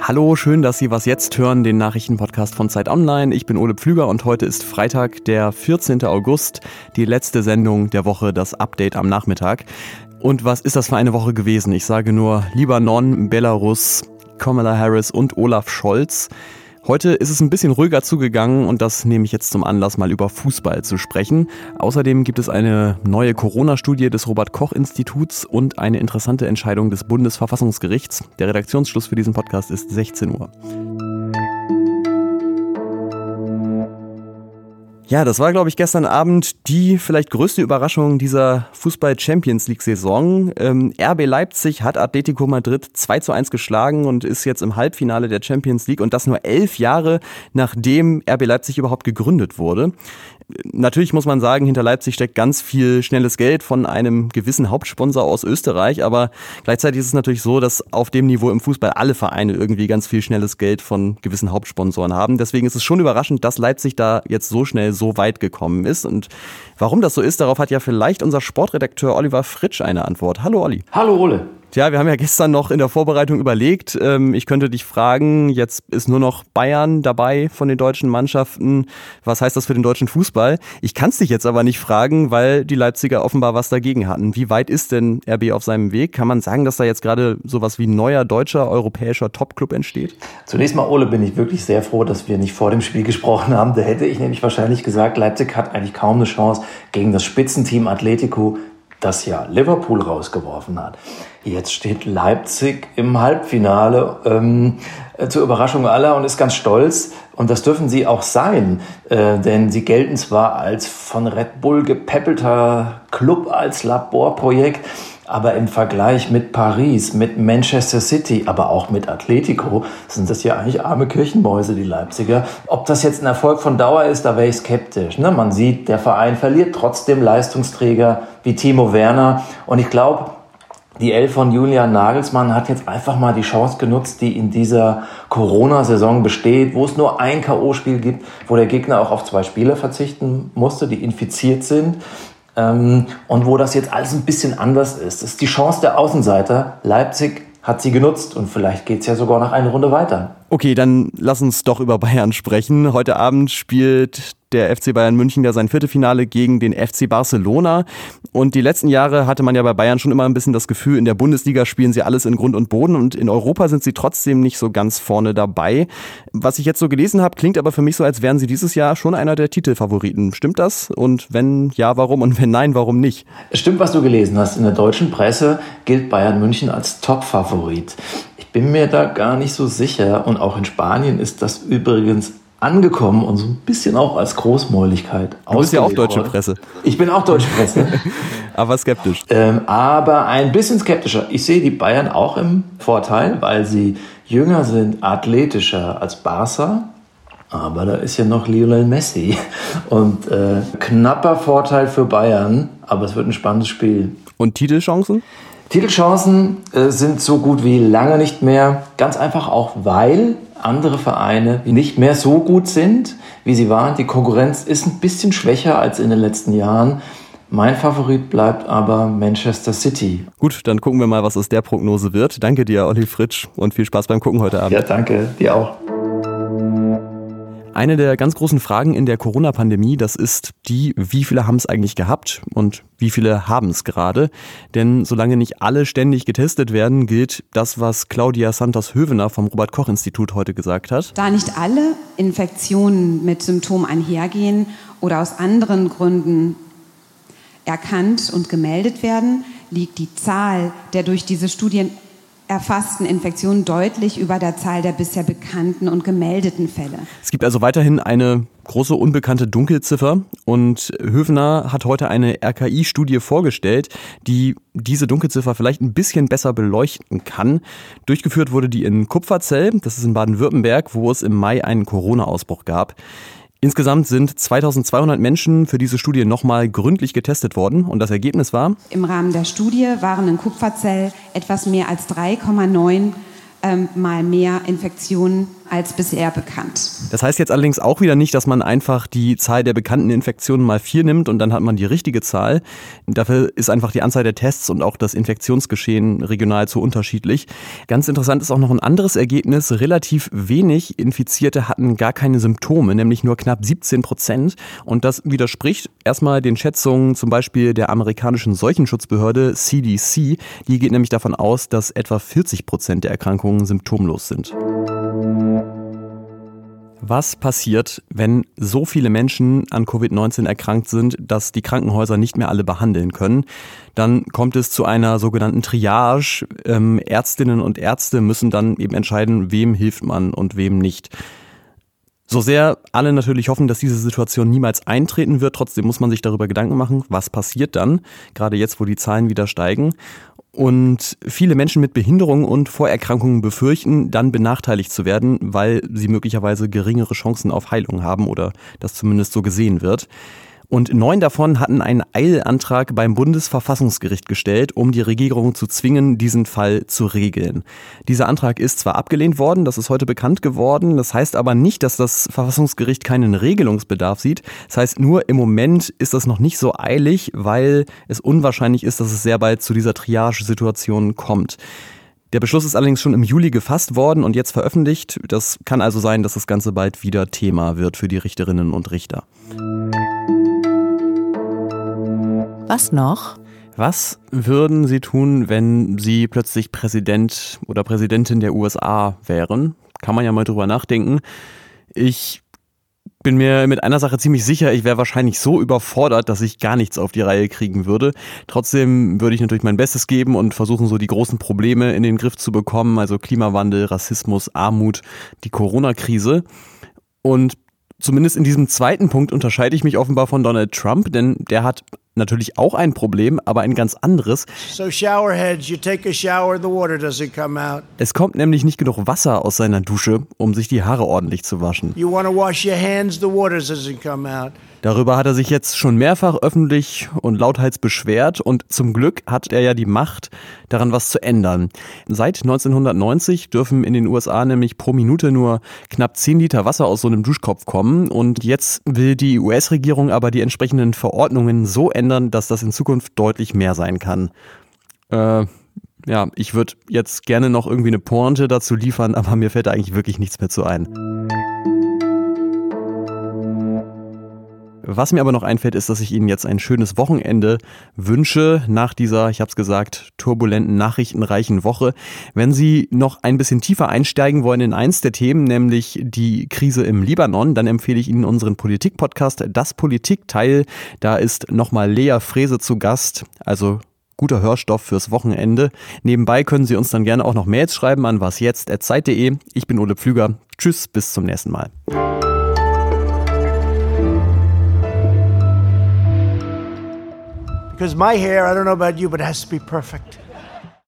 Hallo, schön, dass Sie was jetzt hören, den Nachrichtenpodcast von Zeit Online. Ich bin Ole Pflüger und heute ist Freitag, der 14. August, die letzte Sendung der Woche, das Update am Nachmittag. Und was ist das für eine Woche gewesen? Ich sage nur Libanon, Belarus, Kamala Harris und Olaf Scholz. Heute ist es ein bisschen ruhiger zugegangen und das nehme ich jetzt zum Anlass, mal über Fußball zu sprechen. Außerdem gibt es eine neue Corona-Studie des Robert-Koch-Instituts und eine interessante Entscheidung des Bundesverfassungsgerichts. Der Redaktionsschluss für diesen Podcast ist 16 Uhr. Ja, das war, glaube ich, gestern Abend die vielleicht größte Überraschung dieser Fußball-Champions League-Saison. Ähm, RB Leipzig hat Atletico Madrid 2 zu 1 geschlagen und ist jetzt im Halbfinale der Champions League und das nur elf Jahre nachdem RB Leipzig überhaupt gegründet wurde natürlich muss man sagen, hinter Leipzig steckt ganz viel schnelles Geld von einem gewissen Hauptsponsor aus Österreich, aber gleichzeitig ist es natürlich so, dass auf dem Niveau im Fußball alle Vereine irgendwie ganz viel schnelles Geld von gewissen Hauptsponsoren haben. Deswegen ist es schon überraschend, dass Leipzig da jetzt so schnell so weit gekommen ist. Und warum das so ist, darauf hat ja vielleicht unser Sportredakteur Oliver Fritsch eine Antwort. Hallo Olli. Hallo Ole. Tja, wir haben ja gestern noch in der Vorbereitung überlegt, ähm, ich könnte dich fragen, jetzt ist nur noch Bayern dabei von den deutschen Mannschaften. Was heißt das für den deutschen Fußball? Ich kann es dich jetzt aber nicht fragen, weil die Leipziger offenbar was dagegen hatten. Wie weit ist denn RB auf seinem Weg? Kann man sagen, dass da jetzt gerade sowas wie neuer deutscher europäischer Topclub entsteht? Zunächst mal, Ole, bin ich wirklich sehr froh, dass wir nicht vor dem Spiel gesprochen haben. Da hätte ich nämlich wahrscheinlich gesagt, Leipzig hat eigentlich kaum eine Chance gegen das Spitzenteam Atletico, das ja Liverpool rausgeworfen hat. Jetzt steht Leipzig im Halbfinale ähm, äh, zur Überraschung aller und ist ganz stolz. Und das dürfen sie auch sein, äh, denn sie gelten zwar als von Red Bull gepäppelter Club, als Laborprojekt, aber im Vergleich mit Paris, mit Manchester City, aber auch mit Atletico sind das ja eigentlich arme Kirchenmäuse, die Leipziger. Ob das jetzt ein Erfolg von Dauer ist, da wäre ich skeptisch. Ne? Man sieht, der Verein verliert trotzdem Leistungsträger wie Timo Werner. Und ich glaube, die Elf von Julian Nagelsmann hat jetzt einfach mal die Chance genutzt, die in dieser Corona-Saison besteht, wo es nur ein K.O.-Spiel gibt, wo der Gegner auch auf zwei Spieler verzichten musste, die infiziert sind. Ähm, und wo das jetzt alles ein bisschen anders ist. Das ist die Chance der Außenseiter. Leipzig hat sie genutzt und vielleicht geht es ja sogar noch eine Runde weiter. Okay, dann lass uns doch über Bayern sprechen. Heute Abend spielt der FC Bayern München ja sein Viertelfinale gegen den FC Barcelona. Und die letzten Jahre hatte man ja bei Bayern schon immer ein bisschen das Gefühl, in der Bundesliga spielen sie alles in Grund und Boden und in Europa sind sie trotzdem nicht so ganz vorne dabei. Was ich jetzt so gelesen habe, klingt aber für mich so, als wären sie dieses Jahr schon einer der Titelfavoriten. Stimmt das? Und wenn ja, warum? Und wenn nein, warum nicht? Stimmt, was du gelesen hast. In der deutschen Presse gilt Bayern München als Top-Favorit bin mir da gar nicht so sicher. Und auch in Spanien ist das übrigens angekommen und so ein bisschen auch als Großmäuligkeit Du bist ja auch deutsche worden. Presse. Ich bin auch deutsche Presse. aber skeptisch. Ähm, aber ein bisschen skeptischer. Ich sehe die Bayern auch im Vorteil, weil sie jünger sind, athletischer als Barca. Aber da ist ja noch Lionel Messi. Und äh, knapper Vorteil für Bayern. Aber es wird ein spannendes Spiel. Und Titelchancen? Titelchancen äh, sind so gut wie lange nicht mehr. Ganz einfach auch, weil andere Vereine nicht mehr so gut sind, wie sie waren. Die Konkurrenz ist ein bisschen schwächer als in den letzten Jahren. Mein Favorit bleibt aber Manchester City. Gut, dann gucken wir mal, was aus der Prognose wird. Danke dir, Olli Fritsch, und viel Spaß beim Gucken heute Abend. Ja, danke. Dir auch. Eine der ganz großen Fragen in der Corona-Pandemie, das ist die, wie viele haben es eigentlich gehabt und wie viele haben es gerade? Denn solange nicht alle ständig getestet werden, gilt das, was Claudia Santos-Hövener vom Robert-Koch-Institut heute gesagt hat. Da nicht alle Infektionen mit Symptomen einhergehen oder aus anderen Gründen erkannt und gemeldet werden, liegt die Zahl der durch diese Studien erfassten Infektionen deutlich über der Zahl der bisher bekannten und gemeldeten Fälle. Es gibt also weiterhin eine große unbekannte Dunkelziffer und Höfner hat heute eine RKI-Studie vorgestellt, die diese Dunkelziffer vielleicht ein bisschen besser beleuchten kann. Durchgeführt wurde die in Kupferzell, das ist in Baden-Württemberg, wo es im Mai einen Corona-Ausbruch gab. Insgesamt sind 2200 Menschen für diese Studie nochmal gründlich getestet worden und das Ergebnis war? Im Rahmen der Studie waren in Kupferzell etwas mehr als 3,9 ähm, mal mehr Infektionen als bisher bekannt. Das heißt jetzt allerdings auch wieder nicht, dass man einfach die Zahl der bekannten Infektionen mal vier nimmt und dann hat man die richtige Zahl. Dafür ist einfach die Anzahl der Tests und auch das Infektionsgeschehen regional zu unterschiedlich. Ganz interessant ist auch noch ein anderes Ergebnis. Relativ wenig Infizierte hatten gar keine Symptome, nämlich nur knapp 17 Prozent. Und das widerspricht erstmal den Schätzungen zum Beispiel der amerikanischen Seuchenschutzbehörde CDC. Die geht nämlich davon aus, dass etwa 40 Prozent der Erkrankungen symptomlos sind. Was passiert, wenn so viele Menschen an Covid-19 erkrankt sind, dass die Krankenhäuser nicht mehr alle behandeln können? Dann kommt es zu einer sogenannten Triage. Ähm, Ärztinnen und Ärzte müssen dann eben entscheiden, wem hilft man und wem nicht. So sehr alle natürlich hoffen, dass diese Situation niemals eintreten wird, trotzdem muss man sich darüber Gedanken machen, was passiert dann, gerade jetzt, wo die Zahlen wieder steigen. Und viele Menschen mit Behinderungen und Vorerkrankungen befürchten, dann benachteiligt zu werden, weil sie möglicherweise geringere Chancen auf Heilung haben oder das zumindest so gesehen wird. Und neun davon hatten einen Eilantrag beim Bundesverfassungsgericht gestellt, um die Regierung zu zwingen, diesen Fall zu regeln. Dieser Antrag ist zwar abgelehnt worden, das ist heute bekannt geworden, das heißt aber nicht, dass das Verfassungsgericht keinen Regelungsbedarf sieht. Das heißt nur, im Moment ist das noch nicht so eilig, weil es unwahrscheinlich ist, dass es sehr bald zu dieser Triage-Situation kommt. Der Beschluss ist allerdings schon im Juli gefasst worden und jetzt veröffentlicht. Das kann also sein, dass das Ganze bald wieder Thema wird für die Richterinnen und Richter. Was noch? Was würden Sie tun, wenn Sie plötzlich Präsident oder Präsidentin der USA wären? Kann man ja mal drüber nachdenken. Ich bin mir mit einer Sache ziemlich sicher, ich wäre wahrscheinlich so überfordert, dass ich gar nichts auf die Reihe kriegen würde. Trotzdem würde ich natürlich mein Bestes geben und versuchen, so die großen Probleme in den Griff zu bekommen, also Klimawandel, Rassismus, Armut, die Corona-Krise. Und zumindest in diesem zweiten Punkt unterscheide ich mich offenbar von Donald Trump, denn der hat natürlich auch ein Problem, aber ein ganz anderes. So showerheads, you take a shower, the water doesn't come out. Es kommt nämlich nicht genug Wasser aus seiner Dusche, um sich die Haare ordentlich zu waschen. You want to wash your hands, the water doesn't come out. Darüber hat er sich jetzt schon mehrfach öffentlich und lauthals beschwert und zum Glück hat er ja die Macht, daran was zu ändern. Seit 1990 dürfen in den USA nämlich pro Minute nur knapp 10 Liter Wasser aus so einem Duschkopf kommen und jetzt will die US-Regierung aber die entsprechenden Verordnungen so ändern, dass das in Zukunft deutlich mehr sein kann. Äh, ja, ich würde jetzt gerne noch irgendwie eine Pointe dazu liefern, aber mir fällt da eigentlich wirklich nichts mehr zu ein. Was mir aber noch einfällt, ist, dass ich Ihnen jetzt ein schönes Wochenende wünsche nach dieser, ich habe es gesagt, turbulenten, nachrichtenreichen Woche. Wenn Sie noch ein bisschen tiefer einsteigen wollen in eins der Themen, nämlich die Krise im Libanon, dann empfehle ich Ihnen unseren Politik-Podcast, das Politikteil. Da ist nochmal Lea Frese zu Gast, also guter Hörstoff fürs Wochenende. Nebenbei können Sie uns dann gerne auch noch Mails schreiben an wasjetzt.zeit.de. Ich bin Ole Pflüger. Tschüss, bis zum nächsten Mal. Because my hair, I don't know about you, but it has to be perfect.